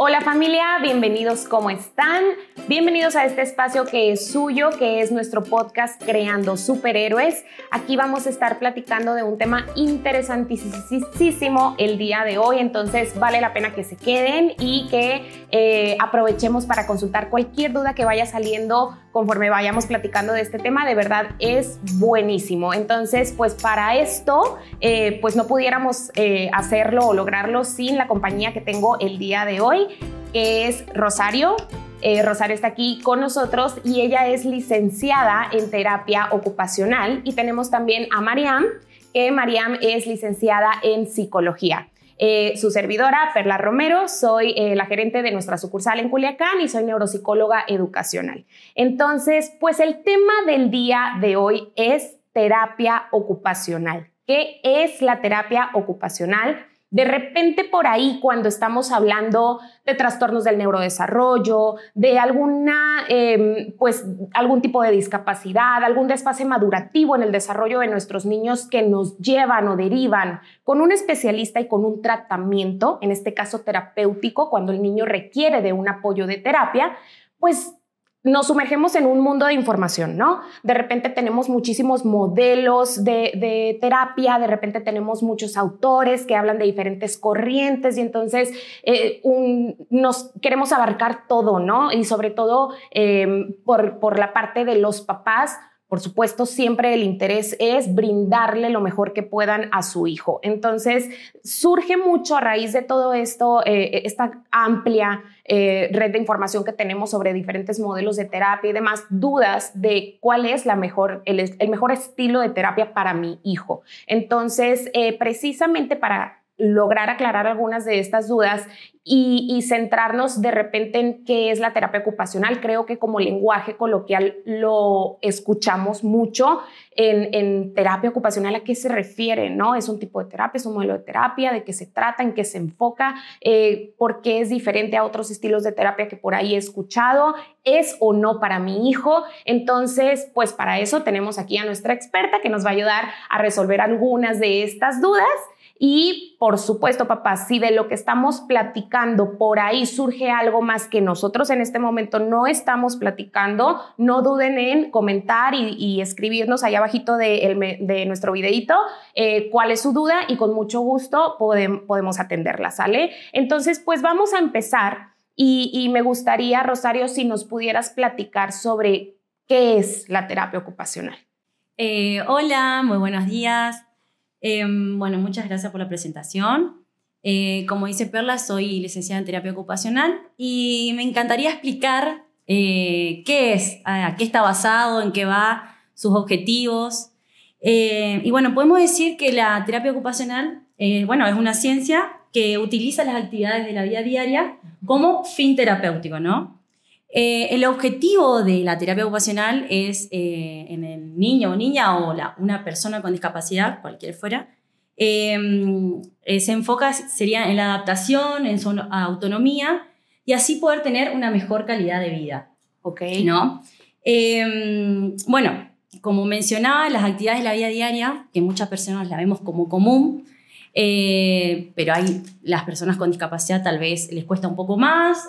Hola familia, bienvenidos, ¿cómo están? Bienvenidos a este espacio que es suyo, que es nuestro podcast Creando Superhéroes. Aquí vamos a estar platicando de un tema interesantísimo el día de hoy, entonces vale la pena que se queden y que eh, aprovechemos para consultar cualquier duda que vaya saliendo conforme vayamos platicando de este tema, de verdad es buenísimo. Entonces, pues para esto, eh, pues no pudiéramos eh, hacerlo o lograrlo sin la compañía que tengo el día de hoy, que es Rosario. Eh, Rosario está aquí con nosotros y ella es licenciada en terapia ocupacional y tenemos también a Mariam, que Mariam es licenciada en psicología. Eh, su servidora, Perla Romero, soy eh, la gerente de nuestra sucursal en Culiacán y soy neuropsicóloga educacional. Entonces, pues el tema del día de hoy es terapia ocupacional. ¿Qué es la terapia ocupacional? De repente por ahí, cuando estamos hablando de trastornos del neurodesarrollo, de alguna, em, pues, algún tipo de discapacidad, algún desfase madurativo en el desarrollo de nuestros niños que nos llevan o derivan con un especialista y con un tratamiento, en este caso terapéutico, cuando el niño requiere de un apoyo de terapia, pues nos sumergemos en un mundo de información, ¿no? De repente tenemos muchísimos modelos de, terapia, de repente tenemos muchos autores que hablan de diferentes corrientes y entonces eh, nos queremos abarcar todo, ¿no? Y sobre todo por, por la parte de los papás, por supuesto, siempre el interés es brindarle lo mejor que puedan a su hijo. Entonces, surge mucho a raíz de todo esto, eh, esta amplia eh, red de información que tenemos sobre diferentes modelos de terapia y demás, dudas de cuál es la mejor, el, mejor estilo de terapia para mi hijo. Entonces, eh, precisamente para lograr aclarar algunas de estas dudas y, centrarnos de repente en qué es la terapia ocupacional. Creo que como lenguaje coloquial lo escuchamos mucho en, terapia ocupacional. ¿A qué se refiere? ¿no? ¿Es un tipo de terapia? ¿Es un modelo de terapia? ¿De qué se trata? ¿En qué se enfoca? Eh, ¿Por qué es diferente a otros estilos de terapia que por ahí he escuchado? ¿Es o no para mi hijo? Entonces, pues para eso tenemos aquí a nuestra experta que nos va a ayudar a resolver algunas de estas dudas. Y por supuesto, papá, si de lo que estamos platicando por ahí surge algo más que nosotros en este momento no estamos platicando, no duden en comentar y, escribirnos ahí abajito de, nuestro videito eh, cuál es su duda y con mucho gusto podemos atenderla, ¿sale? Entonces, pues vamos a empezar y me gustaría, Rosario, si nos pudieras platicar sobre qué es la terapia ocupacional. Eh, hola, muy buenos días. Em, bueno, muchas gracias por la presentación. Eh, como dice Perla, soy licenciada en terapia ocupacional y me encantaría explicar eh, qué es, a qué está basado, en qué va, sus objetivos. Eh, y bueno, podemos decir que la terapia ocupacional, bueno, es una ciencia que utiliza las actividades de la vida diaria como fin terapéutico, ¿no? Eh, el objetivo de la terapia ocupacional es eh, en el niño o niña o la, una persona con discapacidad, cualquiera fuera, em, eh, se enfoca sería en la adaptación, en su autonomía y así poder tener una mejor calidad de vida. ¿Ok? ¿No? Em, bueno, como mencionaba, las actividades de la vida diaria, que muchas personas la vemos como común, pero hay las personas con discapacidad tal vez les cuesta un poco más,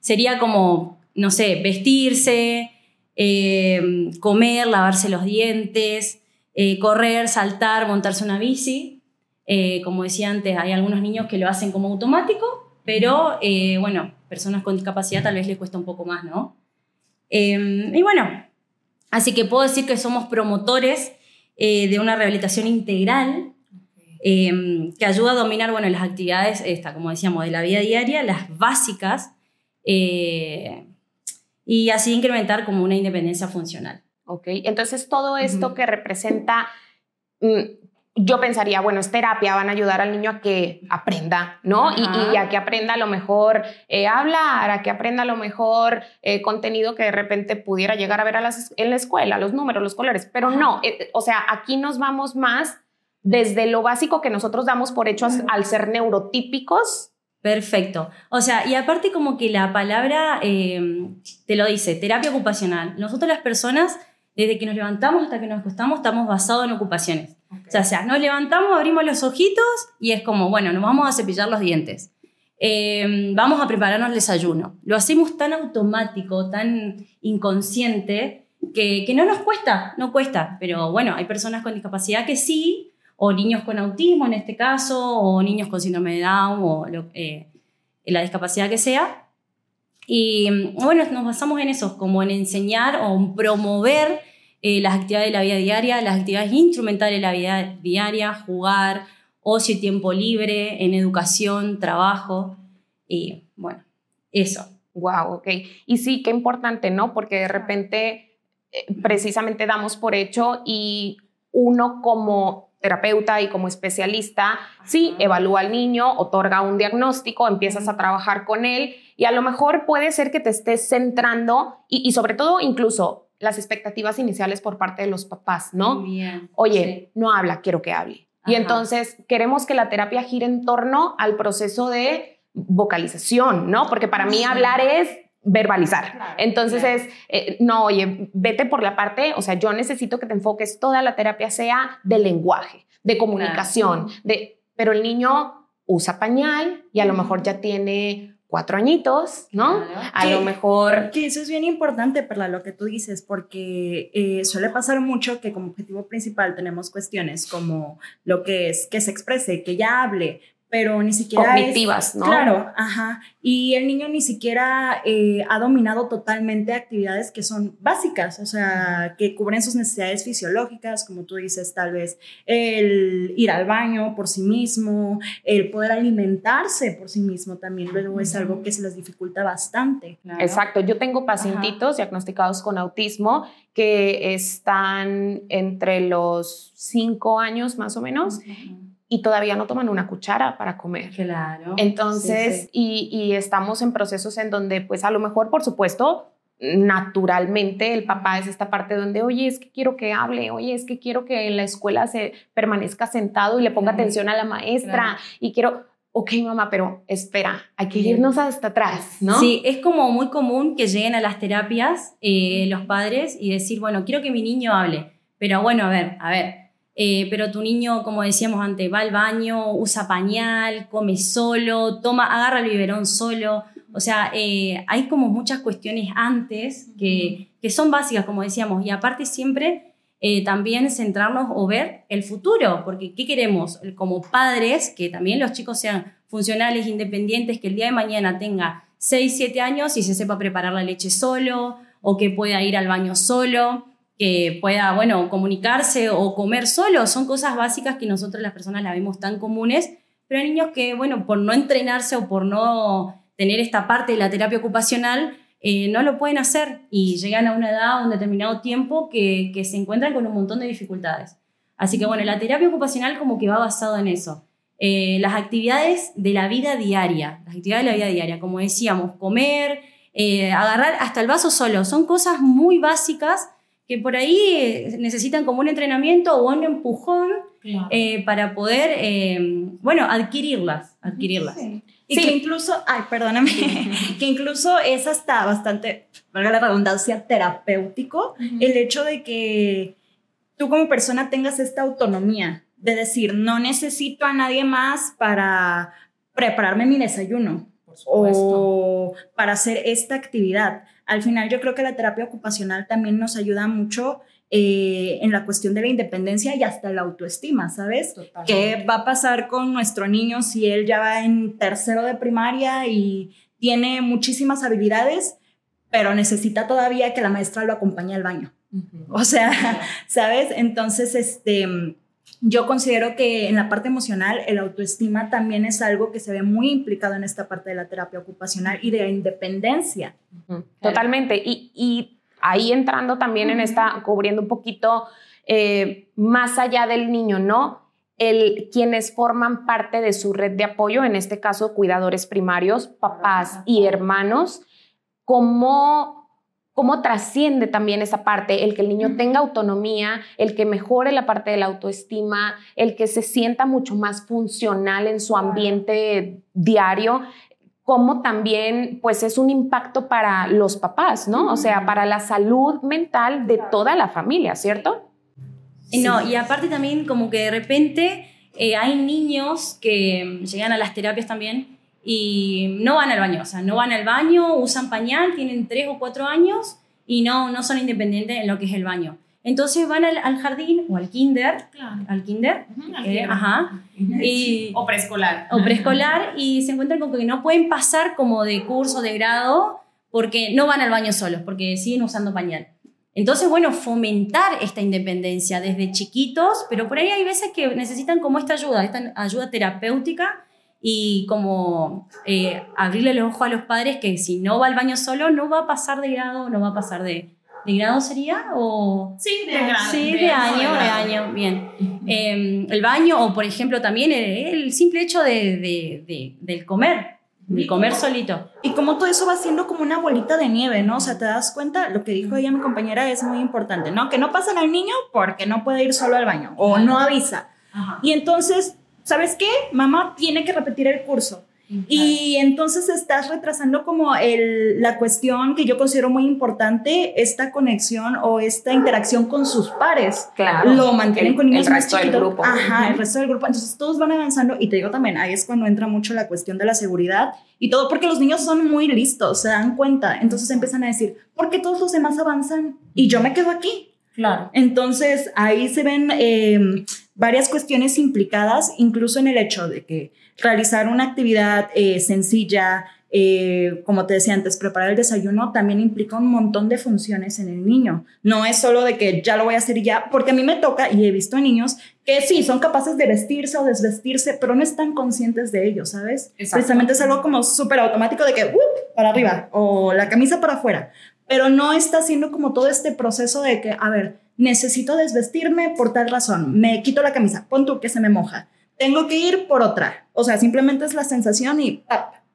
sería como no sé, vestirse, eh, comer, lavarse los dientes, eh, correr, saltar, montarse una bici. Eh, como decía antes, hay algunos niños que lo hacen como automático, pero bueno, personas con discapacidad tal vez les cuesta un poco más, ¿no? y bueno, así que puedo decir que somos promotores de una rehabilitación integral que ayuda a dominar bueno, las actividades, esta, como decíamos, de la vida diaria, las básicas, y así incrementar como una independencia funcional. Ok, entonces todo esto que representa, mm, yo pensaría, bueno, es terapia, van a ayudar al niño a que aprenda, ¿no? Y, a que aprenda a lo mejor eh, hablar, a que aprenda a lo mejor eh, contenido que de repente pudiera llegar a ver a las, en la escuela, los números, los colores, pero no, eh, o sea, aquí nos vamos más desde lo básico que nosotros damos por hecho al ser neurotípicos Perfecto. O sea, y aparte como que la palabra em, te lo dice, terapia ocupacional. Nosotros las personas, desde que nos levantamos hasta que nos acostamos, estamos basados en ocupaciones. O, sea, nos levantamos, abrimos los ojitos y es como, bueno, nos vamos a cepillar los dientes. eh, vamos a prepararnos el desayuno. Lo hacemos tan automático, tan inconsciente, que, que no nos cuesta, no cuesta. Pero bueno, hay personas con discapacidad que sí, o niños con autismo en este caso, o niños con síndrome de Down, o eh, la discapacidad que sea. Y bueno, nos basamos en eso, como en enseñar o promover eh, las actividades de la vida diaria, las actividades instrumentales de la vida diaria, jugar, ocio y tiempo libre, en educación, trabajo. Y bueno, eso. Wow, ok. Y sí, qué importante, ¿no? Porque de repente eh, precisamente damos por hecho y uno como terapeuta y como especialista, sí, evalúa al niño, otorga un diagnóstico, empiezas a trabajar con él y a lo mejor puede ser que te estés centrando y, sobre todo incluso las expectativas iniciales por parte de los papás, ¿no? Bien. Oye, no habla, quiero que hable. Y entonces queremos que la terapia gire en torno al proceso de vocalización, ¿no? Porque para mí hablar es verbalizar. Entonces es, eh, no, oye, vete por la parte, o sea, yo necesito que te enfoques, toda la terapia sea de lenguaje, de comunicación, de, pero el niño usa pañal y a lo mejor ya tiene cuatro añitos, ¿no? A lo mejor... Que eso es bien importante, para lo que tú dices, porque eh, suele pasar mucho que como objetivo principal tenemos cuestiones como lo que es que se exprese, que ya hable, pero ni siquiera... Cognitivas, ¿no? Claro, ajá. Y el niño ni siquiera eh, ha dominado totalmente actividades que son básicas, o sea, que cubren sus necesidades fisiológicas, como tú dices, tal vez el ir al baño por sí mismo, el poder alimentarse por sí mismo también, luego es algo que se les dificulta bastante. Exacto, yo tengo pacientitos diagnosticados con autismo que están entre los cinco años más o menos y todavía no toman una cuchara para comer. Claro. Entonces, Y, estamos en procesos en donde, pues a lo mejor, por supuesto, naturalmente el papá es esta parte donde, oye, es que quiero que hable, oye, es que quiero que en la escuela se permanezca sentado y le ponga atención a la maestra y quiero, ok, mamá, pero espera, hay que irnos hasta atrás, ¿no? Sí, es como muy común que lleguen a las terapias eh, los padres y decir, bueno, quiero que mi niño hable, pero bueno, a ver, a ver, eh, pero tu niño, como decíamos antes, va al baño, usa pañal, come solo, toma, agarra el biberón solo. O sea, eh, hay como muchas cuestiones antes que, que, son básicas, como decíamos, y aparte siempre eh, también centrarnos o ver el futuro, porque ¿qué queremos? Como padres, que también los chicos sean funcionales, independientes, que el día de mañana tenga 6, 7 años y se sepa preparar la leche solo, o que pueda ir al baño solo que pueda, bueno, comunicarse o comer solo. Son cosas básicas que nosotros las personas las vemos tan comunes, pero hay niños que, bueno, por no entrenarse o por no tener esta parte de la terapia ocupacional, eh, no lo pueden hacer y llegan a una edad o un determinado tiempo que, que se encuentran con un montón de dificultades. Así que, bueno, la terapia ocupacional como que va basado en eso. Eh, las actividades de la vida diaria, las actividades de la vida diaria, como decíamos, comer, eh, agarrar hasta el vaso solo, son cosas muy básicas que por ahí eh, necesitan como un entrenamiento o un empujón eh, para poder, eh, bueno, adquirirlas, adquirirlas. Y que incluso, ay, perdóname, que incluso es hasta bastante, valga la redundancia, terapéutico el hecho de que tú como persona tengas esta autonomía de decir, no necesito a nadie más para prepararme mi desayuno o para hacer esta actividad. Al final yo creo que la terapia ocupacional también nos ayuda mucho eh, en la cuestión de la independencia y hasta la autoestima, ¿sabes? ¿Qué va a pasar con nuestro niño si él ya va en tercero de primaria y tiene muchísimas habilidades, pero necesita todavía que la maestra lo acompañe al baño? O sea, ¿sabes? Entonces, este yo considero que en la parte emocional el autoestima también es algo que se ve muy implicado en esta parte de la terapia ocupacional y de la independencia. Totalmente. Y, ahí entrando también en esta, cubriendo un poquito eh, más allá del niño, ¿no? El, quienes forman parte de su red de apoyo, en este caso cuidadores primarios, papás y hermanos, cómo cómo trasciende también esa parte, el que el niño tenga autonomía, el que mejore la parte de la autoestima, el que se sienta mucho más funcional en su ambiente diario, como también pues es un impacto para los papás, ¿no? O sea, para la salud mental de toda la familia, ¿cierto? No, y aparte también como que de repente eh, hay niños que llegan a las terapias también y no van al baño, o sea, no van al baño, usan pañal, tienen tres o cuatro años y no, no son independientes en lo que es el baño. Entonces van al, al jardín o al kinder, al kinder, eh, ajá, y, o preescolar. O preescolar y se encuentran con que no pueden pasar como de curso, de grado, porque no van al baño solos, porque siguen usando pañal. Entonces, bueno, fomentar esta independencia desde chiquitos, pero por ahí hay veces que necesitan como esta ayuda, esta ayuda terapéutica y como eh, abrirle los ojos a los padres que si no va al baño solo no va a pasar de grado, no va a pasar de... ¿De grado sería? O... Sí, de grado. Sí, de, año, de, año, bien. Em, el baño o, por ejemplo, también el, simple hecho de, de, del comer, de comer solito. Y como todo eso va siendo como una bolita de nieve, ¿no? O sea, te das cuenta, lo que dijo ella mi compañera es muy importante, ¿no? Que no pasen al niño porque no puede ir solo al baño o no avisa. Y entonces ¿sabes qué? Mamá tiene que repetir el curso. Y entonces estás retrasando como el, la cuestión que yo considero muy importante, esta conexión o esta interacción con sus pares. Claro. Lo mantienen con niños el resto del grupo. Ajá, el resto del grupo. Entonces todos van avanzando y te digo también, ahí es cuando entra mucho la cuestión de la seguridad y todo porque los niños son muy listos, se dan cuenta. Entonces empiezan a decir, ¿por qué todos los demás avanzan y yo me quedo aquí? Claro. Entonces ahí se ven eh, varias cuestiones implicadas, incluso en el hecho de que realizar una actividad eh, sencilla, eh, como te decía antes, preparar el desayuno también implica un montón de funciones en el niño. No es solo de que ya lo voy a hacer ya, porque a mí me toca y he visto niños que sí, son capaces de vestirse o desvestirse, pero no están conscientes de ello, ¿sabes? Precisamente es algo como súper automático de que, ¡up! para arriba o la camisa para afuera, pero no está haciendo como todo este proceso de que, a ver, necesito desvestirme por tal razón, me quito la camisa, pon tú que se me moja, tengo que ir por otra, o sea, simplemente es la sensación y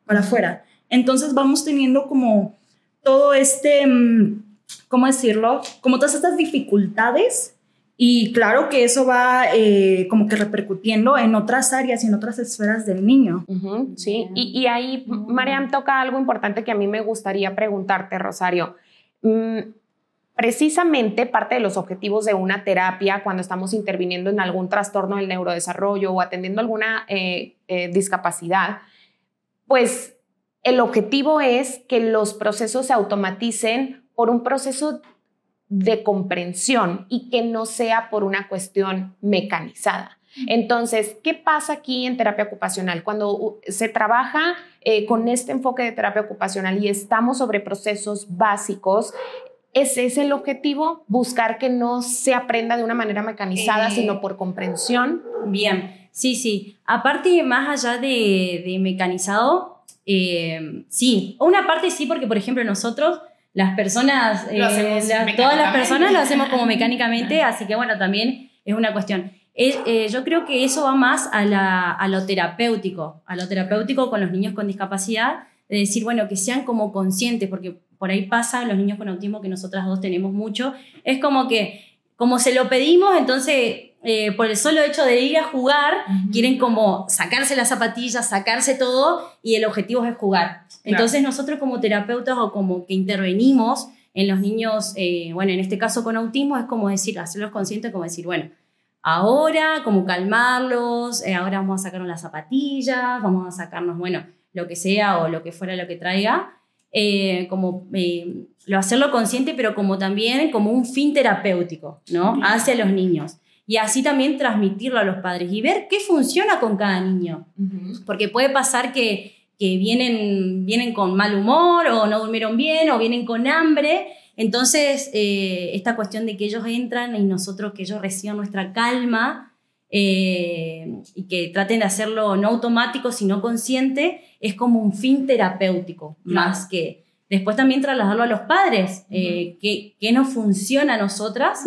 para afuera. Entonces vamos teniendo como todo este, mm, ¿cómo decirlo? Como todas estas dificultades y claro que eso va eh, como que repercutiendo en otras áreas y en otras esferas del niño. sí, y, y ahí Mariam toca algo importante que a mí me gustaría preguntarte, Rosario. Mm, Precisamente parte de los objetivos de una terapia cuando estamos interviniendo en algún trastorno del neurodesarrollo o atendiendo alguna eh, eh, discapacidad, pues el objetivo es que los procesos se automaticen por un proceso de comprensión y que no sea por una cuestión mecanizada. Entonces, ¿qué pasa aquí en terapia ocupacional? Cuando se trabaja eh, con este enfoque de terapia ocupacional y estamos sobre procesos básicos, ese es el objetivo, buscar que no se aprenda de una manera mecanizada, sino eh, por comprensión. Bien, sí, sí. Aparte, más allá de, mecanizado, eh, sí. Una parte sí, porque por ejemplo nosotros, las personas, eh, todas las personas lo hacemos como mecánicamente, así que bueno, también es una cuestión. Yo creo que eso va más a, a lo terapéutico, a lo terapéutico con los niños con discapacidad, de decir, bueno, que sean como conscientes, porque por ahí pasa los niños con autismo que nosotras dos tenemos mucho, es como que, como se lo pedimos, entonces eh, por el solo hecho de ir a jugar, quieren como sacarse las zapatillas, sacarse todo y el objetivo es jugar. Entonces nosotros como terapeutas o como que intervenimos en los niños, eh, bueno, en este caso con autismo, es como decir, hacerlos conscientes, como decir, bueno, ahora, como calmarlos, eh, ahora vamos a sacarnos las zapatillas, vamos a sacarnos, bueno, lo que sea o lo que fuera lo que traiga, eh, como eh, lo hacerlo consciente, pero como también como un fin terapéutico, ¿no? Hacia los niños. Y así también transmitirlo a los padres y ver qué funciona con cada niño. Porque puede pasar que, que vienen, vienen con mal humor o no durmieron bien o vienen con hambre. Entonces, eh, esta cuestión de que ellos entran y nosotros, que ellos reciban nuestra calma, y que traten de hacerlo no automático, sino consciente, es como un fin terapéutico, más que después también trasladarlo a los padres, eh, que, que, nos funciona a nosotras,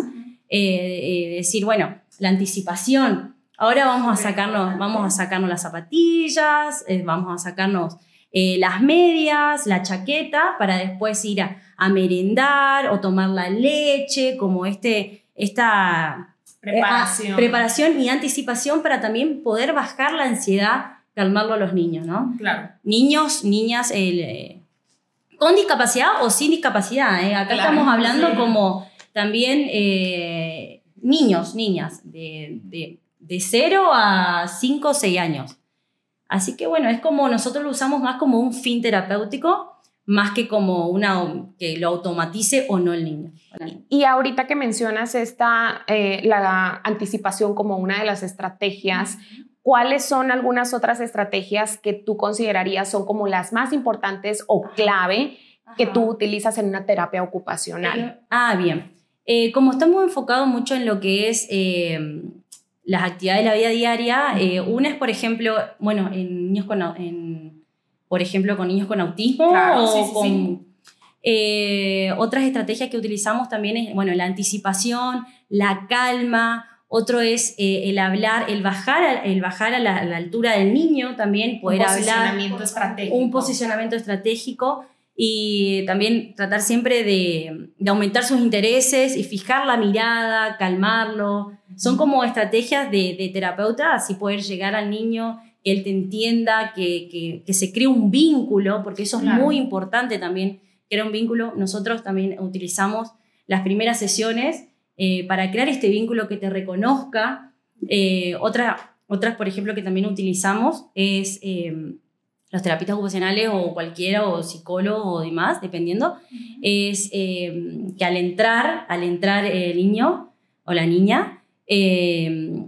eh, eh, decir, bueno, la anticipación, ahora vamos a sacarnos, vamos a sacarnos las zapatillas, vamos a sacarnos las medias, la chaqueta, para después ir a, merendar o tomar la leche, como este, esta preparación. preparación y anticipación para también poder bajar la ansiedad calmarlo a los niños, ¿no? Claro. Niños, niñas, eh, con discapacidad o sin discapacidad. ¿eh? Acá estamos hablando como también eh, niños, niñas, de, de, 0 a 5 o 6 años. Así que bueno, es como nosotros lo usamos más como un fin terapéutico, más que como una que lo automatice o no el niño. Y ahorita que mencionas esta, eh, la anticipación como una de las estrategias, ¿cuáles son algunas otras estrategias que tú considerarías son como las más importantes o clave que tú utilizas en una terapia ocupacional? Ah, bien. Eh, como estamos enfocados mucho en lo que es eh, las actividades de la vida diaria, eh, una es, por ejemplo, bueno, en niños con, en, por ejemplo, con niños con autismo o con... otras estrategias que utilizamos también es, bueno, la anticipación, la calma, otro es el hablar, el bajar, el bajar a la, altura del niño también, poder hablar. Un posicionamiento estratégico. Un posicionamiento estratégico y también tratar siempre de, aumentar sus intereses y fijar la mirada, calmarlo. Son como estrategias de, terapeuta, así poder llegar al niño, que él te entienda, que, se cree un vínculo, porque eso es muy importante también, crear un vínculo. Nosotros también utilizamos las primeras sesiones eh, para crear este vínculo que te reconozca. Eh, otra, otras, por ejemplo, que también utilizamos es... Eh, los terapeutas ocupacionales o cualquiera, o psicólogo o demás, dependiendo, es eh, que al entrar, al entrar el niño o la niña, eh,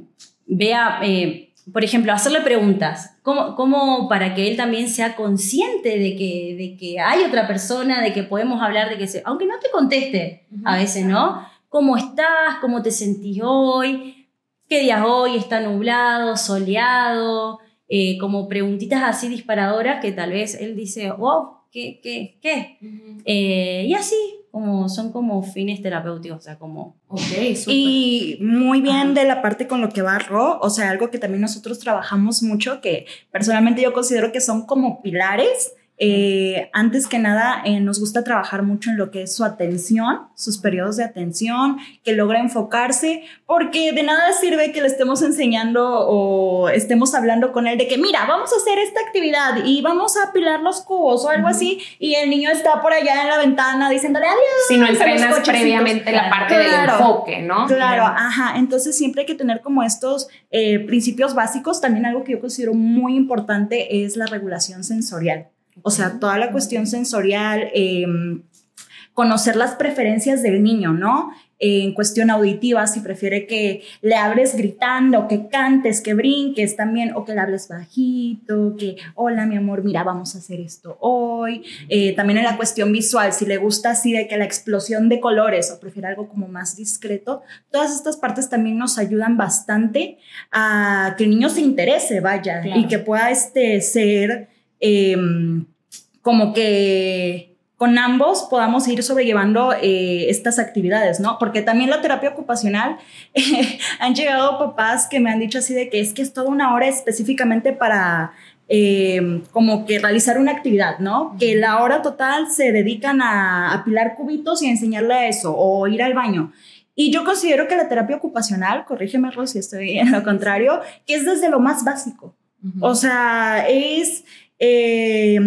vea, eh, por ejemplo, hacerle preguntas, ¿cómo, para que él también sea consciente de que, de que hay otra persona, de que podemos hablar, de que se, aunque no te conteste a veces, ¿no? ¿Cómo estás? ¿Cómo te sentís hoy? ¿Qué días hoy? ¿Está nublado? ¿Soleado? Eh, como preguntitas así disparadoras que tal vez él dice, wow, ¿qué, qué, qué? Eh, y así, como son como fines terapéuticos, o sea, como... Ok, Y muy bien de la parte con lo que va Ro, o sea, algo que también nosotros trabajamos mucho, que personalmente yo considero que son como pilares eh, antes que nada, eh, nos gusta trabajar mucho en lo que es su atención, sus periodos de atención, que logra enfocarse, porque de nada sirve que le estemos enseñando o estemos hablando con él de que, mira, vamos a hacer esta actividad y vamos a apilar los cubos o algo así, y el niño está por allá en la ventana diciéndole adiós. Si no entrenas previamente la parte del enfoque, ¿no? Claro, ajá. Entonces siempre hay que tener como estos eh, principios básicos. También algo que yo considero muy importante es la regulación sensorial. O sea, toda la cuestión sensorial, em, conocer las preferencias del niño, ¿no? en cuestión auditiva, si prefiere que le hables gritando, que cantes, que brinques también, o que le hables bajito, que, hola mi amor, mira, vamos a hacer esto hoy. Eh, también en la cuestión visual, si le gusta así de que la explosión de colores o prefiere algo como más discreto, todas estas partes también nos ayudan bastante a que el niño se interese, vaya, y que pueda este, ser Em, como que con ambos podamos ir sobrellevando eh, estas actividades, ¿no? Porque también la terapia ocupacional, han llegado papás que me han dicho así de que es que es toda una hora específicamente para em, como que realizar una actividad, ¿no? Que la hora total se dedican a apilar cubitos y a enseñarle a eso, o ir al baño. Y yo considero que la terapia ocupacional, corrígeme Ros si estoy en lo contrario, que es desde lo más básico. O sea, es eh,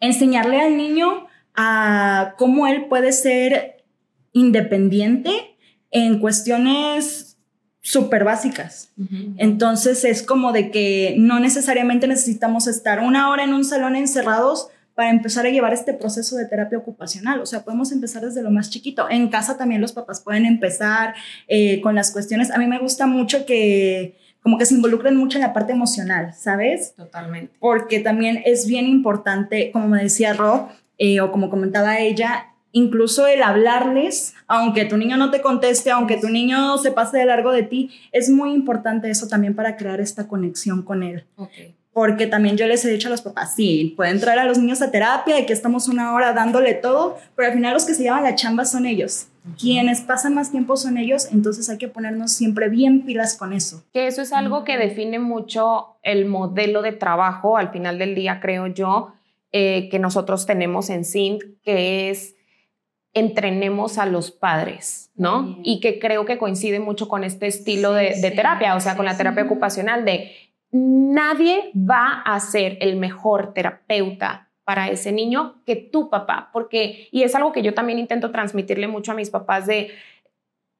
enseñarle al niño a cómo él puede ser independiente en cuestiones súper básicas. Entonces es como de que no necesariamente necesitamos estar una hora en un salón encerrados para empezar a llevar este proceso de terapia ocupacional. O sea, podemos empezar desde lo más chiquito. En casa también los papás pueden empezar eh, con las cuestiones. A mí me gusta mucho que como que se involucran mucho en la parte emocional, ¿sabes? Totalmente. Porque también es bien importante, como me decía Ro, eh, o como comentaba ella, incluso el hablarles, aunque tu niño no te conteste, aunque tu niño se pase de largo de ti, es muy importante eso también para crear esta conexión con él. Okay porque también yo les he dicho a los papás, sí, pueden traer a los niños a terapia y que estamos una hora dándole todo, pero al final los que se llevan la chamba son ellos. Quienes pasan más tiempo son ellos, entonces hay que ponernos siempre bien pilas con eso. Que eso es algo que define mucho el modelo de trabajo al final del día, creo yo, eh, que nosotros tenemos en SINT, que es entrenemos a los padres, ¿no? Y que creo que coincide mucho con este estilo de, terapia, o sea, con la terapia ocupacional de nadie va a ser el mejor terapeuta para ese niño que tu papá, porque, y es algo que yo también intento transmitirle mucho a mis papás de,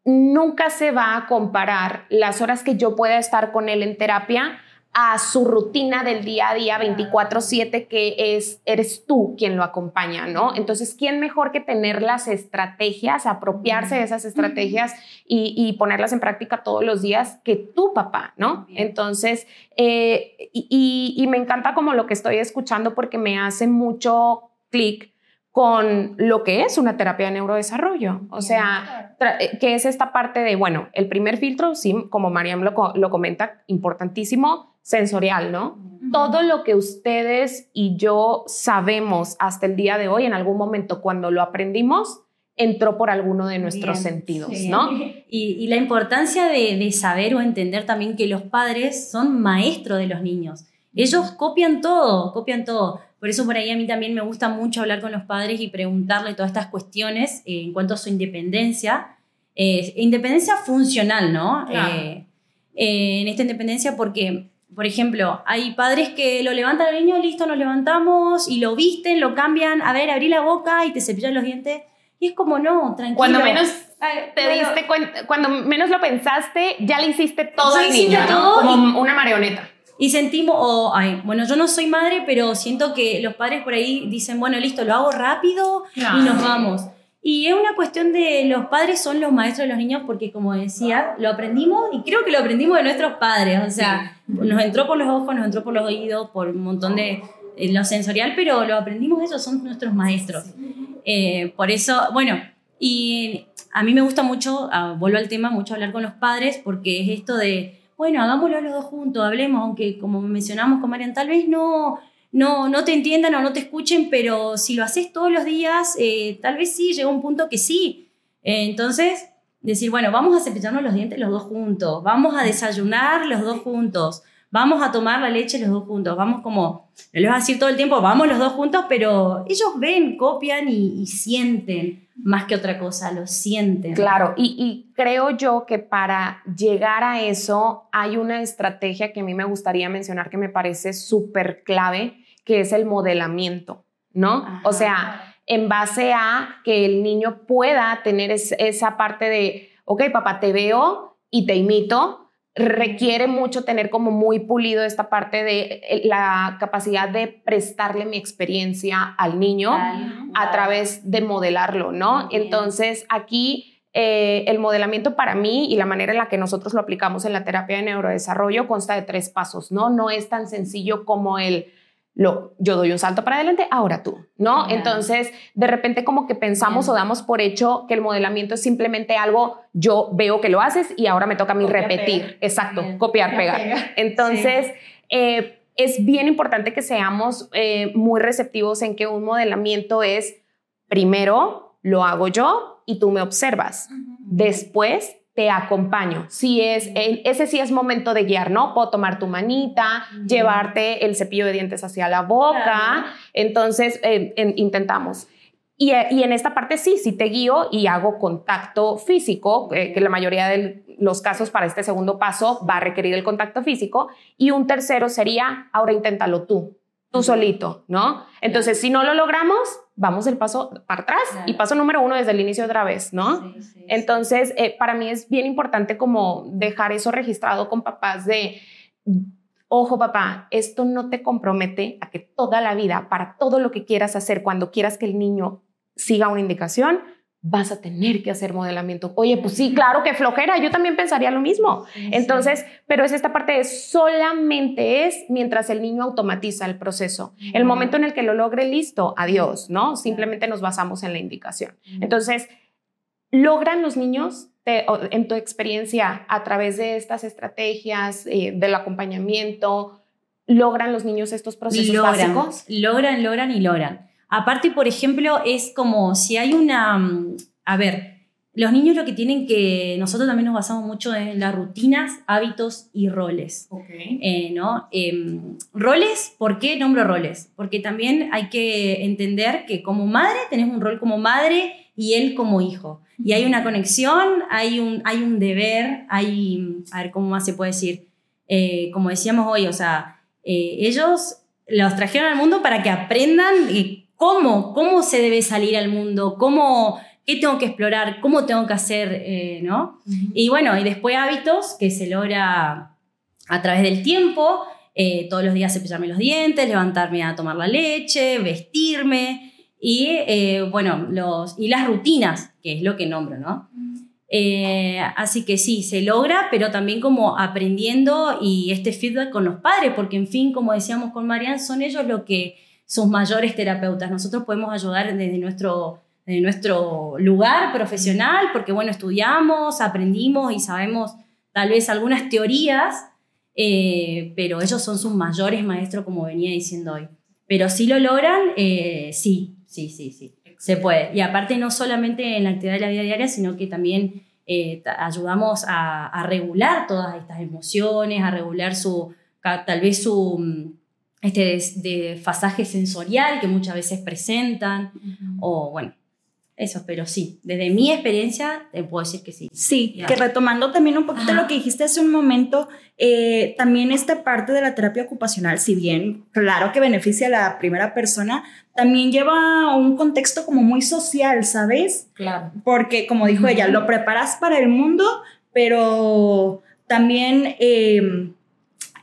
nunca se va a comparar las horas que yo pueda estar con él en terapia a su rutina del día a día 24/7 que es eres tú quien lo acompaña, ¿no? Entonces, ¿quién mejor que tener las estrategias, apropiarse de esas estrategias y, ponerlas en práctica todos los días que tu papá, ¿no? Entonces, eh, y, y me encanta como lo que estoy escuchando porque me hace mucho clic con lo que es una terapia de neurodesarrollo. O sea, eh, que es esta parte de, bueno, el primer filtro, sí, como Mariam lo, lo comenta, importantísimo, sensorial, ¿no? Todo lo que ustedes y yo sabemos hasta el día de hoy, en algún momento cuando lo aprendimos, entró por alguno de nuestros sentidos, ¿no? Y, la importancia de, de saber o entender también que los padres son maestros de los niños. Ellos copian todo, copian todo. Por eso por ahí a mí también me gusta mucho hablar con los padres y preguntarle todas estas cuestiones eh, en cuanto a su independencia. Eh, independencia funcional, ¿no? Eh, en esta independencia porque, por ejemplo, hay padres que lo levantan al niño, listo, nos levantamos y lo visten, lo cambian, a ver, abrí la boca y te cepillan los dientes. Y es como, no, tranquilo. Cuando menos te diste cuenta, cuando menos lo pensaste, ya le hiciste todo al niño, como una marioneta. Y sentimos, o, ay, bueno, yo no soy madre, pero siento que los padres por ahí dicen, bueno, listo, lo hago rápido y nos vamos. Y es una cuestión de los padres son los maestros de los niños porque, como decía, lo aprendimos y creo que lo aprendimos de nuestros padres. O sea, nos entró por los ojos, nos entró por los oídos, por un montón de lo sensorial, pero lo aprendimos ellos, son nuestros maestros. Eh, por eso, bueno, y a mí me gusta mucho, ah, vuelvo al tema, mucho hablar con los padres porque es esto de bueno, hagámoslo los dos juntos, hablemos, aunque como mencionamos con Marian, tal vez no, no, no te entiendan o no te escuchen, pero si lo haces todos los días, eh, tal vez sí, llega un punto que sí. Eh, entonces, decir, bueno, vamos a cepillarnos los dientes los dos juntos, vamos a desayunar los dos juntos, vamos a tomar la leche los dos juntos, vamos como, no les voy a decir todo el tiempo, vamos los dos juntos, pero ellos ven, copian y sienten más que otra cosa, lo sienten. Claro, y, creo yo que para llegar a eso hay una estrategia que a mí me gustaría mencionar que me parece súper clave, que es el modelamiento, ¿no? O sea, en base a que el niño pueda tener esa parte de, ok, papá, te veo y te imito, requiere mucho tener como muy pulido esta parte de eh, la capacidad de prestarle mi experiencia al niño a través de modelarlo, ¿no? Entonces, aquí eh, el modelamiento para mí y la manera en la que nosotros lo aplicamos en la terapia de neurodesarrollo consta de tres pasos, ¿no? No es tan sencillo como el lo, yo doy un salto para adelante, ahora tú, ¿no? Entonces, de repente como que pensamos o damos por hecho que el modelamiento es simplemente algo, yo veo que lo haces y ahora me toca a mí repetir. Exacto, copiar, pegar. Entonces, eh, es bien importante que seamos eh, muy receptivos en que un modelamiento es, primero, lo hago yo y tú me observas. Después, te acompaño. Si es, ese sí es momento de guiar, ¿no? Puedo tomar tu manita, llevarte el cepillo de dientes hacia la boca. Entonces, eh, intentamos. Y, en esta parte sí, sí te guío y hago contacto físico, eh, que la mayoría de los casos para este segundo paso va a requerir el contacto físico. Y un tercero sería, ahora inténtalo tú, tú solito, ¿no? Entonces, si no lo logramos, vamos el paso para atrás y paso número uno desde el inicio otra vez, ¿no? Entonces, eh, para mí es bien importante como dejar eso registrado con papás de, ojo papá, esto no te compromete a que toda la vida, para todo lo que quieras hacer, cuando quieras que el niño siga una indicación, vas a tener que hacer modelamiento. Oye, pues sí, claro que flojera, yo también pensaría lo mismo. Entonces, pero es esta parte de solamente es mientras el niño automatiza el proceso. El momento en el que lo logre, listo, adiós, ¿no? Simplemente nos basamos en la indicación. Entonces, ¿logran los niños, en tu experiencia, a través de estas estrategias, eh, del acompañamiento, logran los niños estos procesos básicos? Logran, logran y logran. Aparte, por ejemplo, es como si hay una... Mm, a ver, los niños lo que tienen que... Nosotros también nos basamos mucho en las rutinas, hábitos y roles. Eh, ¿no? Em, roles, ¿por qué nombro roles? Porque también hay que entender que como madre tenés un rol como madre y él como hijo. Y hay una conexión, hay un, hay un deber, hay... A ver, ¿cómo más se puede decir? Eh, como decíamos hoy, o sea, eh, ellos los trajeron al mundo para que aprendan cómo, cómo se debe salir al mundo, cómo, qué tengo que explorar, cómo tengo que hacer, eh, ¿no? Y bueno, y después hábitos que se logra a través del tiempo, eh, todos los días cepillarme los dientes, levantarme a tomar la leche, vestirme y, eh, bueno, los, y las rutinas, que es lo que nombro, ¿no? Así que sí, se logra, pero también como aprendiendo y este feedback con los padres, porque en fin, como decíamos con Marian, son ellos los que sus mayores terapeutas. Nosotros podemos ayudar desde nuestro, desde nuestro lugar profesional, porque bueno, estudiamos, aprendimos y sabemos tal vez algunas teorías, eh, pero ellos son sus mayores maestros, como venía diciendo hoy. Pero si lo logran, eh, sí, sí, sí, sí. Se puede. Y aparte no solamente en la actividad de la vida diaria, sino que también eh, ayudamos a, regular todas estas emociones, a regular su, tal vez su este desfasaje sensorial que muchas veces presentan, o bueno, eso, pero sí, desde mi experiencia te puedo decir que sí. Sí, que retomando también un poquito lo que dijiste hace un momento, eh, también esta parte de la terapia ocupacional, si bien claro que beneficia a la primera persona, también lleva un contexto como muy social, ¿sabes? Claro. Porque como dijo ella, lo preparas para el mundo, pero también... Eh,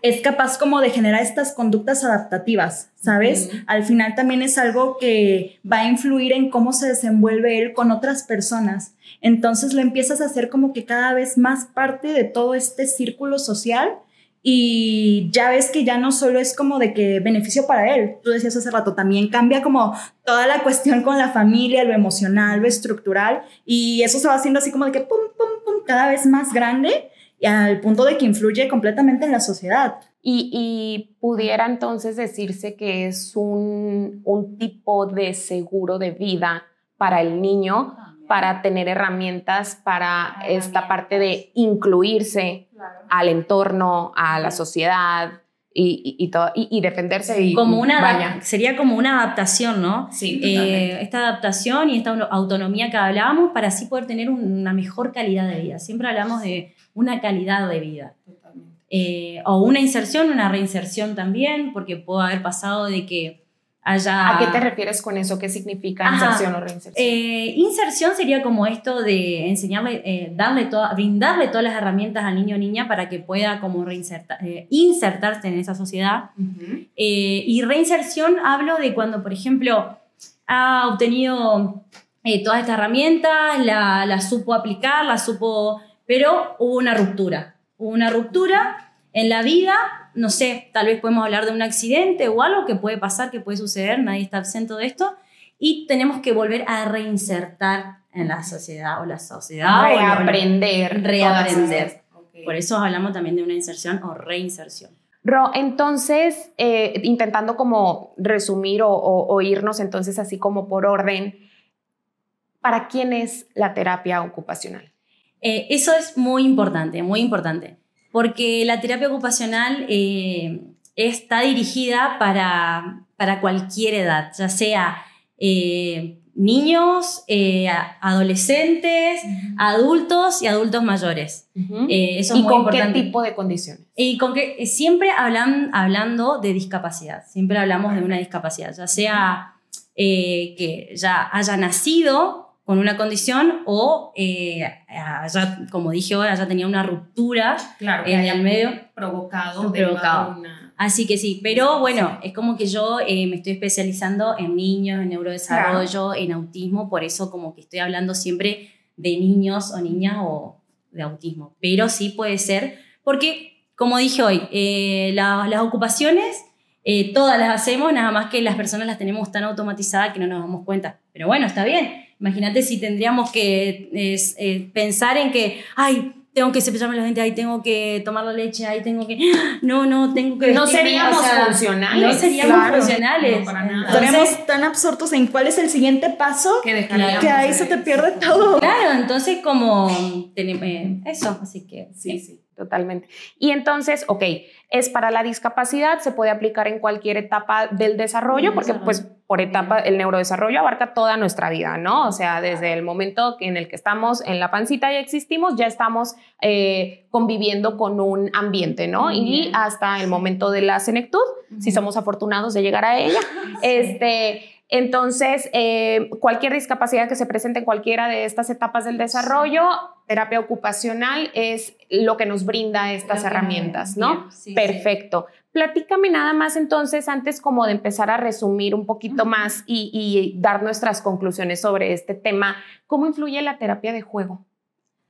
es capaz como de generar estas conductas adaptativas, ¿sabes? Al final también es algo que va a influir en cómo se desenvuelve él con otras personas. Entonces lo empiezas a hacer como que cada vez más parte de todo este círculo social y ya ves que ya no solo es como de que beneficio para él, tú decías hace rato, también cambia como toda la cuestión con la familia, lo emocional, lo estructural y eso se va haciendo así como de que pum, pum, pum, cada vez más grande y al punto de que influye completamente en la sociedad. Y, pudiera entonces decirse que es un, tipo de seguro de vida para el niño, para tener herramientas para esta parte de incluirse al entorno, a la sociedad, y, y, todo, y, defenderse. como una sería como una adaptación, ¿no? Sí. Eh, esta adaptación y esta autonomía que hablábamos para así poder tener una mejor calidad de vida. Siempre hablamos de una calidad de vida. Eh, o una inserción, una reinserción también, porque puede haber pasado de que haya... ¿A qué te refieres con eso? ¿Qué significa inserción o reinserción? Eh, inserción sería como esto de enseñarle, eh, darle toda, brindarle todas las herramientas al niño o niña para que pueda como reinsertar, insertarse en esa sociedad. y reinserción hablo de cuando, por ejemplo, ha obtenido todas estas herramientas, la, la supo aplicar, la supo pero hubo una ruptura. Hubo una ruptura en la vida, no sé, tal vez podemos hablar de un accidente o algo que puede pasar, que puede suceder, nadie está absento de esto, y tenemos que volver a reinsertar en la sociedad o la sociedad. Reaprender. reaprender. Por eso hablamos también de una inserción o reinserción. Ro, entonces, eh, intentando como resumir o, o irnos entonces así como por orden, ¿para quién es la terapia ocupacional? Eh, eso es muy importante, muy importante, porque la terapia ocupacional eh, está dirigida para, para, cualquier edad, ya sea eh, niños, adolescentes, adultos y adultos mayores. eso es ¿Y con qué tipo de condiciones? Y con que siempre hablan, hablando de discapacidad, siempre hablamos de una discapacidad, ya sea que ya haya nacido con una condición o eh, como dije ahora, ya tenía una ruptura en el medio. Provocado, provocado. Así que sí, pero bueno, es como que yo eh, me estoy especializando en niños, en neurodesarrollo, en autismo, por eso como que estoy hablando siempre de niños o niñas o de autismo. Pero sí puede ser, porque como dije hoy, eh, las ocupaciones todas las hacemos, nada más que las personas las tenemos tan automatizadas que no nos damos cuenta. Pero bueno, está bien Imagínate si tendríamos que eh, pensar en que, ay, tengo que cepillarme los dientes, ahí tengo que tomar la leche, ahí tengo que... No, no, tengo que... No seríamos funcionales. No seríamos funcionales. Estamos tan absortos en cuál es el siguiente paso que, que ahí se te pierde todo. Claro, entonces como... Eh, eso, así que... Sí, sí, totalmente. Y entonces, ok, es para la discapacidad, se puede aplicar en cualquier etapa del desarrollo, porque pues por etapa el neurodesarrollo abarca toda nuestra vida, ¿no? O sea, desde el momento en el que estamos en la pancita y existimos, ya estamos eh, conviviendo con un ambiente, ¿no? Y hasta el momento de la senectud, si somos afortunados de llegar a ella, este entonces, eh, cualquier discapacidad que se presente en cualquiera de estas etapas del desarrollo, terapia ocupacional es lo que nos brinda estas herramientas, ¿no? Perfecto. Platícame nada más entonces, antes como de empezar a resumir un poquito más y, y, dar nuestras conclusiones sobre este tema, ¿cómo influye la terapia de juego?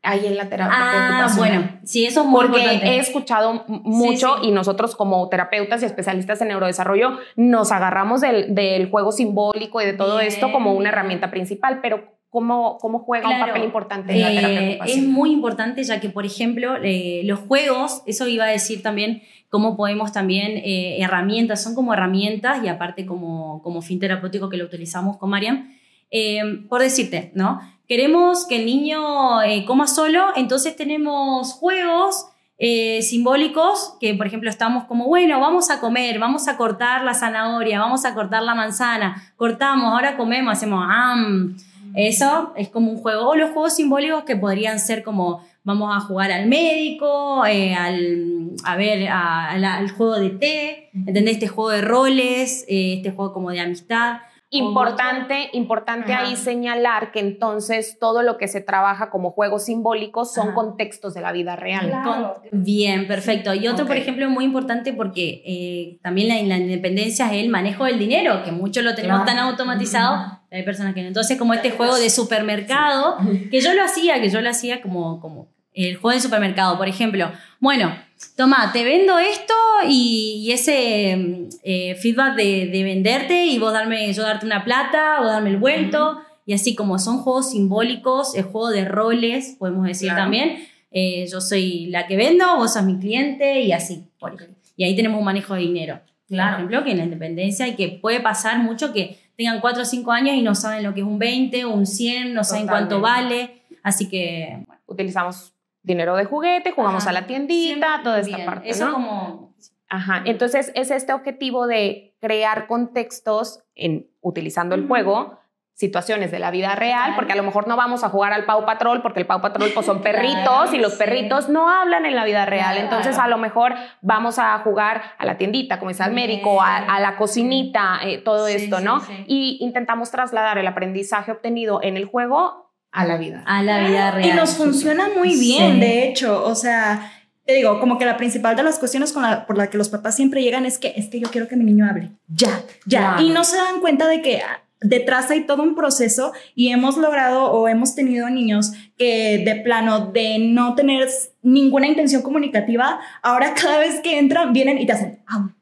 Ahí en la terapia. Ah, bueno, sí, eso es muy Porque importante. he escuchado mucho Sí, sí. y nosotros como terapeutas y especialistas en neurodesarrollo nos agarramos del, del juego simbólico y de todo Bien, esto como una herramienta principal, pero ¿cómo, cómo juega un Claro, papel importante en la terapia Eh, es muy importante ya que, por ejemplo, eh, los juegos, eso iba a decir también cómo podemos también, eh, herramientas, son como herramientas y aparte como, como fin terapéutico que lo utilizamos con Mariam. Eh, por decirte, ¿no? Queremos que el niño eh, coma solo, entonces tenemos juegos eh, simbólicos que, por ejemplo, estamos como, bueno, vamos a comer, vamos a cortar la zanahoria, vamos a cortar la manzana, cortamos, ahora comemos, hacemos, am. Eso es como un juego. O los juegos simbólicos que podrían ser como vamos a jugar al médico, eh, al, a ver, al juego de té, ¿entendés? Este juego de roles, este juego como de amistad. Importante, importante Ajá. ahí señalar que entonces todo lo que se trabaja como juegos simbólicos son Ajá. contextos de la vida real. Claro. Bien, perfecto. Y otro, por ejemplo, muy importante porque eh, también la, la independencia es el manejo del dinero, que muchos lo tenemos Claro. tan automatizado, hay personas que no. Entonces, como este juego de supermercado, que yo lo hacía, que yo lo hacía como, como el juego de supermercado, por ejemplo. Bueno, toma, te vendo esto y, y ese mm, eh, feedback de, de venderte y vos darme, yo darte una plata, vos darme el vuelto. Y así como son juegos simbólicos, el juego de roles, podemos decir Claro. también. Eh, yo soy la que vendo, vos sos mi cliente y así. por ejemplo. Y ahí tenemos un manejo de dinero. Claro. Por ejemplo, que en la independencia y que puede pasar mucho que tengan 4 o 5 años y no saben lo que es un 20 o un 100, no saben cuánto vale. Así que, bueno, Utilizamos dinero de juguete, jugamos Ajá. a la tiendita, siempre- toda esta bien. parte, Eso ¿no? como... Ajá, entonces es este objetivo de crear contextos en utilizando el juego, situaciones de la vida real, porque a lo mejor no vamos a jugar al Pau Patrol porque el Pau Patrol pues son Claro, perritos y los sí. perritos no hablan en la vida real, Claro. entonces a lo mejor vamos a jugar a la tiendita, como es al médico, a, a la cocinita, eh, todo Sí, esto, ¿no? sí. Y intentamos trasladar el aprendizaje obtenido en el juego a la vida. A la vida real. Y nos funciona muy bien, Sí. de hecho, o sea, te digo, como que la principal de las cuestiones con la- por la que los papás siempre llegan es que es que yo quiero que mi niño hable, ya, ya, y no se dan cuenta de que ah, detrás hay todo un proceso y hemos logrado o hemos tenido niños que de plano de no tener ninguna intención comunicativa, ahora cada vez que entran vienen y te hacen, "Am,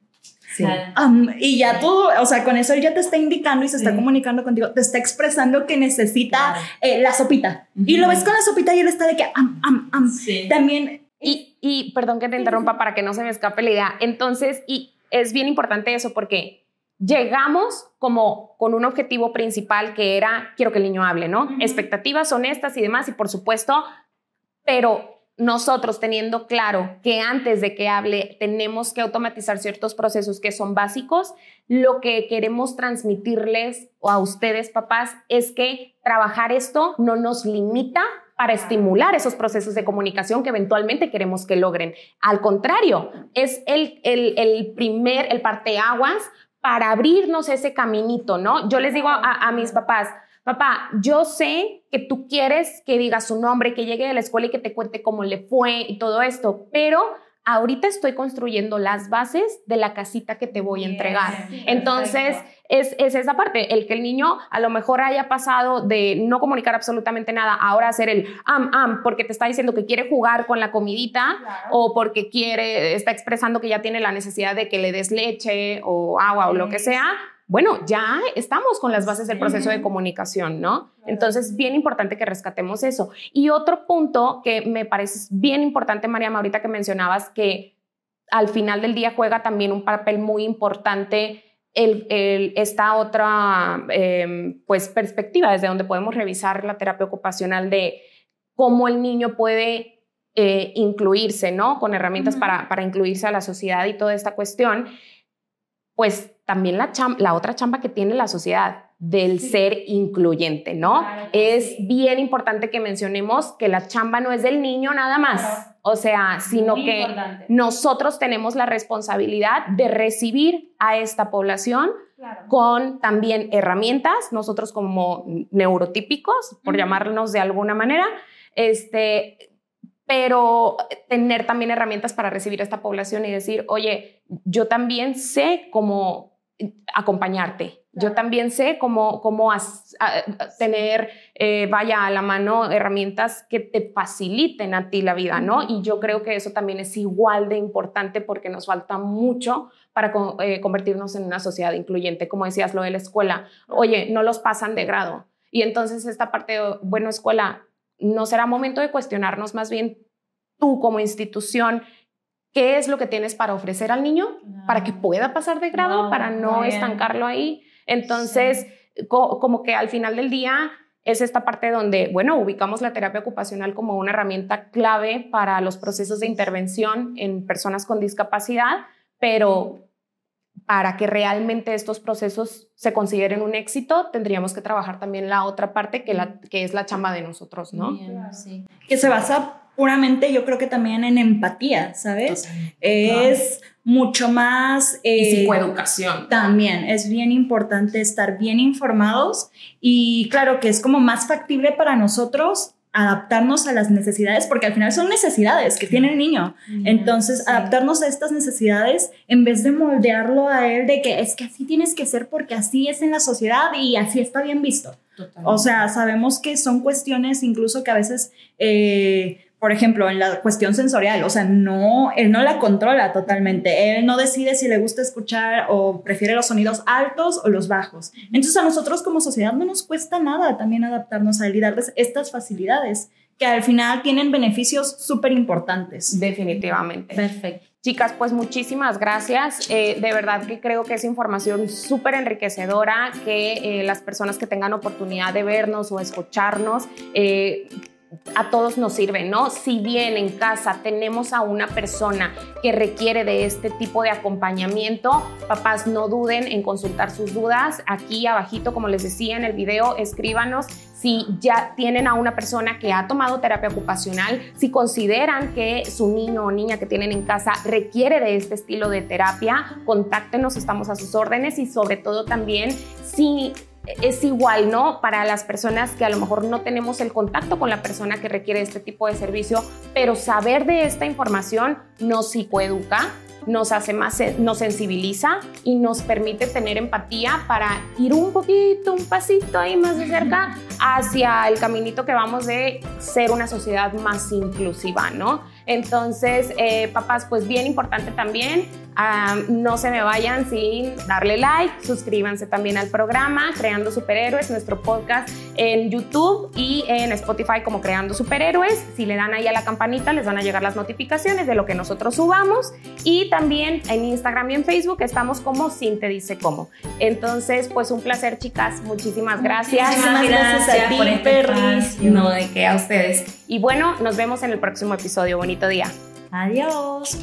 Claro. am", y ya tú, o sea, con eso él ya te está indicando y se está Sí. comunicando contigo, te está expresando que necesita Claro. eh, la sopita. Y lo ves con la sopita y él está de que, am, am, am. Sí. También, Y, y perdón que te interrumpa para que no se me escape la idea. Entonces, y es bien importante eso porque llegamos como con un objetivo principal que era quiero que el niño hable, ¿no? Expectativas honestas y demás y por supuesto, pero nosotros teniendo claro que antes de que hable tenemos que automatizar ciertos procesos que son básicos, lo que queremos transmitirles o a ustedes papás es que trabajar esto no nos limita para estimular esos procesos de comunicación que eventualmente queremos que logren. Al contrario, es el, el, el primer, el parteaguas para abrirnos ese caminito, ¿no? Yo les digo a, a mis papás, papá, yo sé que tú quieres que diga su nombre, que llegue de la escuela y que te cuente cómo le fue y todo esto, pero ahorita estoy construyendo las bases de la casita que te voy a entregar. Entonces, es, es, esa parte, el que el niño a lo mejor haya pasado de no comunicar absolutamente nada, ahora hacer el am, am, porque te está diciendo que quiere jugar con la comidita o porque quiere, está expresando que ya tiene la necesidad de que le des leche o agua o lo que sea. Bueno, ya estamos con las bases del proceso de comunicación, ¿no? Entonces, bien importante que rescatemos eso. Y otro punto que me parece bien importante, María, ahorita que mencionabas que al final del día juega también un papel muy importante el, el, esta otra eh, pues, perspectiva desde donde podemos revisar la terapia ocupacional de cómo el niño puede eh, incluirse, ¿no? Con herramientas uh -huh. para, para incluirse a la sociedad y toda esta cuestión, pues también la, otra chamba que tiene la sociedad del sí. ser incluyente, ¿no? Claro, es sí. bien importante que mencionemos que la chamba no es del niño nada más, claro. o sea, sino Muy que importante. nosotros tenemos la responsabilidad de recibir a esta población claro. con también herramientas, nosotros como neurotípicos, por uh -huh. llamarnos de alguna manera, este, pero tener también herramientas para recibir a esta población y decir, oye, yo también sé cómo acompañarte. Yo también sé cómo, cómo tener, eh, vaya a la mano, herramientas que te faciliten a ti la vida, ¿no? Y yo creo que eso también es igual de importante porque nos falta mucho para eh, convertirnos en una sociedad incluyente. Como decías, lo de la escuela, oye, no los pasan de grado. Y entonces esta parte de, bueno, escuela, ¿no será momento de cuestionarnos más bien tú como institución qué es lo que tienes para ofrecer al niño para que pueda pasar de grado, para no estancarlo ahí. Entonces, como que al final del día es esta parte donde, bueno, ubicamos la terapia ocupacional como una herramienta clave para los procesos de intervención en personas con discapacidad, pero para que realmente estos procesos se consideren un éxito, tendríamos que trabajar también la otra parte que, la, que es la chamba de nosotros, ¿no? sí. Que se basa puramente yo creo que también en empatía, ¿sabes? Es mucho más... y eh, psicoeducación. También es bien importante estar bien informados y claro que es como más factible para nosotros adaptarnos a las necesidades, porque al final son necesidades que tiene el niño. Entonces, adaptarnos a estas necesidades en vez de moldearlo a él de que es que así tienes que ser porque así es en la sociedad y así está bien visto. O sea, sabemos que son cuestiones incluso que a veces... Eh, por ejemplo, en la cuestión sensorial, o sea, no, él no la controla totalmente, él no decide si le gusta escuchar o prefiere los sonidos altos o los bajos. Entonces a nosotros como sociedad no nos cuesta nada también adaptarnos a él y darles estas facilidades que al final tienen beneficios súper importantes. Definitivamente. Perfecto. Chicas, pues muchísimas gracias. Eh, de verdad que creo que es información súper enriquecedora, que eh, las personas que tengan oportunidad de vernos o escucharnos, eh, a todos nos sirve, ¿no? Si bien en casa tenemos a una persona que requiere de este tipo de acompañamiento, papás no duden en consultar sus dudas. Aquí abajito, como les decía en el video, escríbanos si ya tienen a una persona que ha tomado terapia ocupacional, si consideran que su niño o niña que tienen en casa requiere de este estilo de terapia, contáctenos, estamos a sus órdenes y sobre todo también si es igual, ¿no? Para las personas que a lo mejor no tenemos el contacto con la persona que requiere este tipo de servicio, pero saber de esta información nos psicoeduca, nos hace más, nos sensibiliza y nos permite tener empatía para ir un poquito, un pasito ahí más de cerca hacia el caminito que vamos de ser una sociedad más inclusiva, ¿no? Entonces, eh, papás, pues bien importante también no se me vayan sin darle like, suscríbanse también al programa Creando Superhéroes, nuestro podcast en YouTube y en Spotify como Creando Superhéroes. Si le dan ahí a la campanita, les van a llegar las notificaciones de lo que nosotros subamos. Y también en Instagram y en Facebook estamos como Sin Te Dice Cómo. Entonces, pues un placer, chicas. Muchísimas gracias. Muchísimas gracias, a ti, por este No, de qué a ustedes. Y bueno, nos vemos en el próximo episodio. Bonito día. Adiós.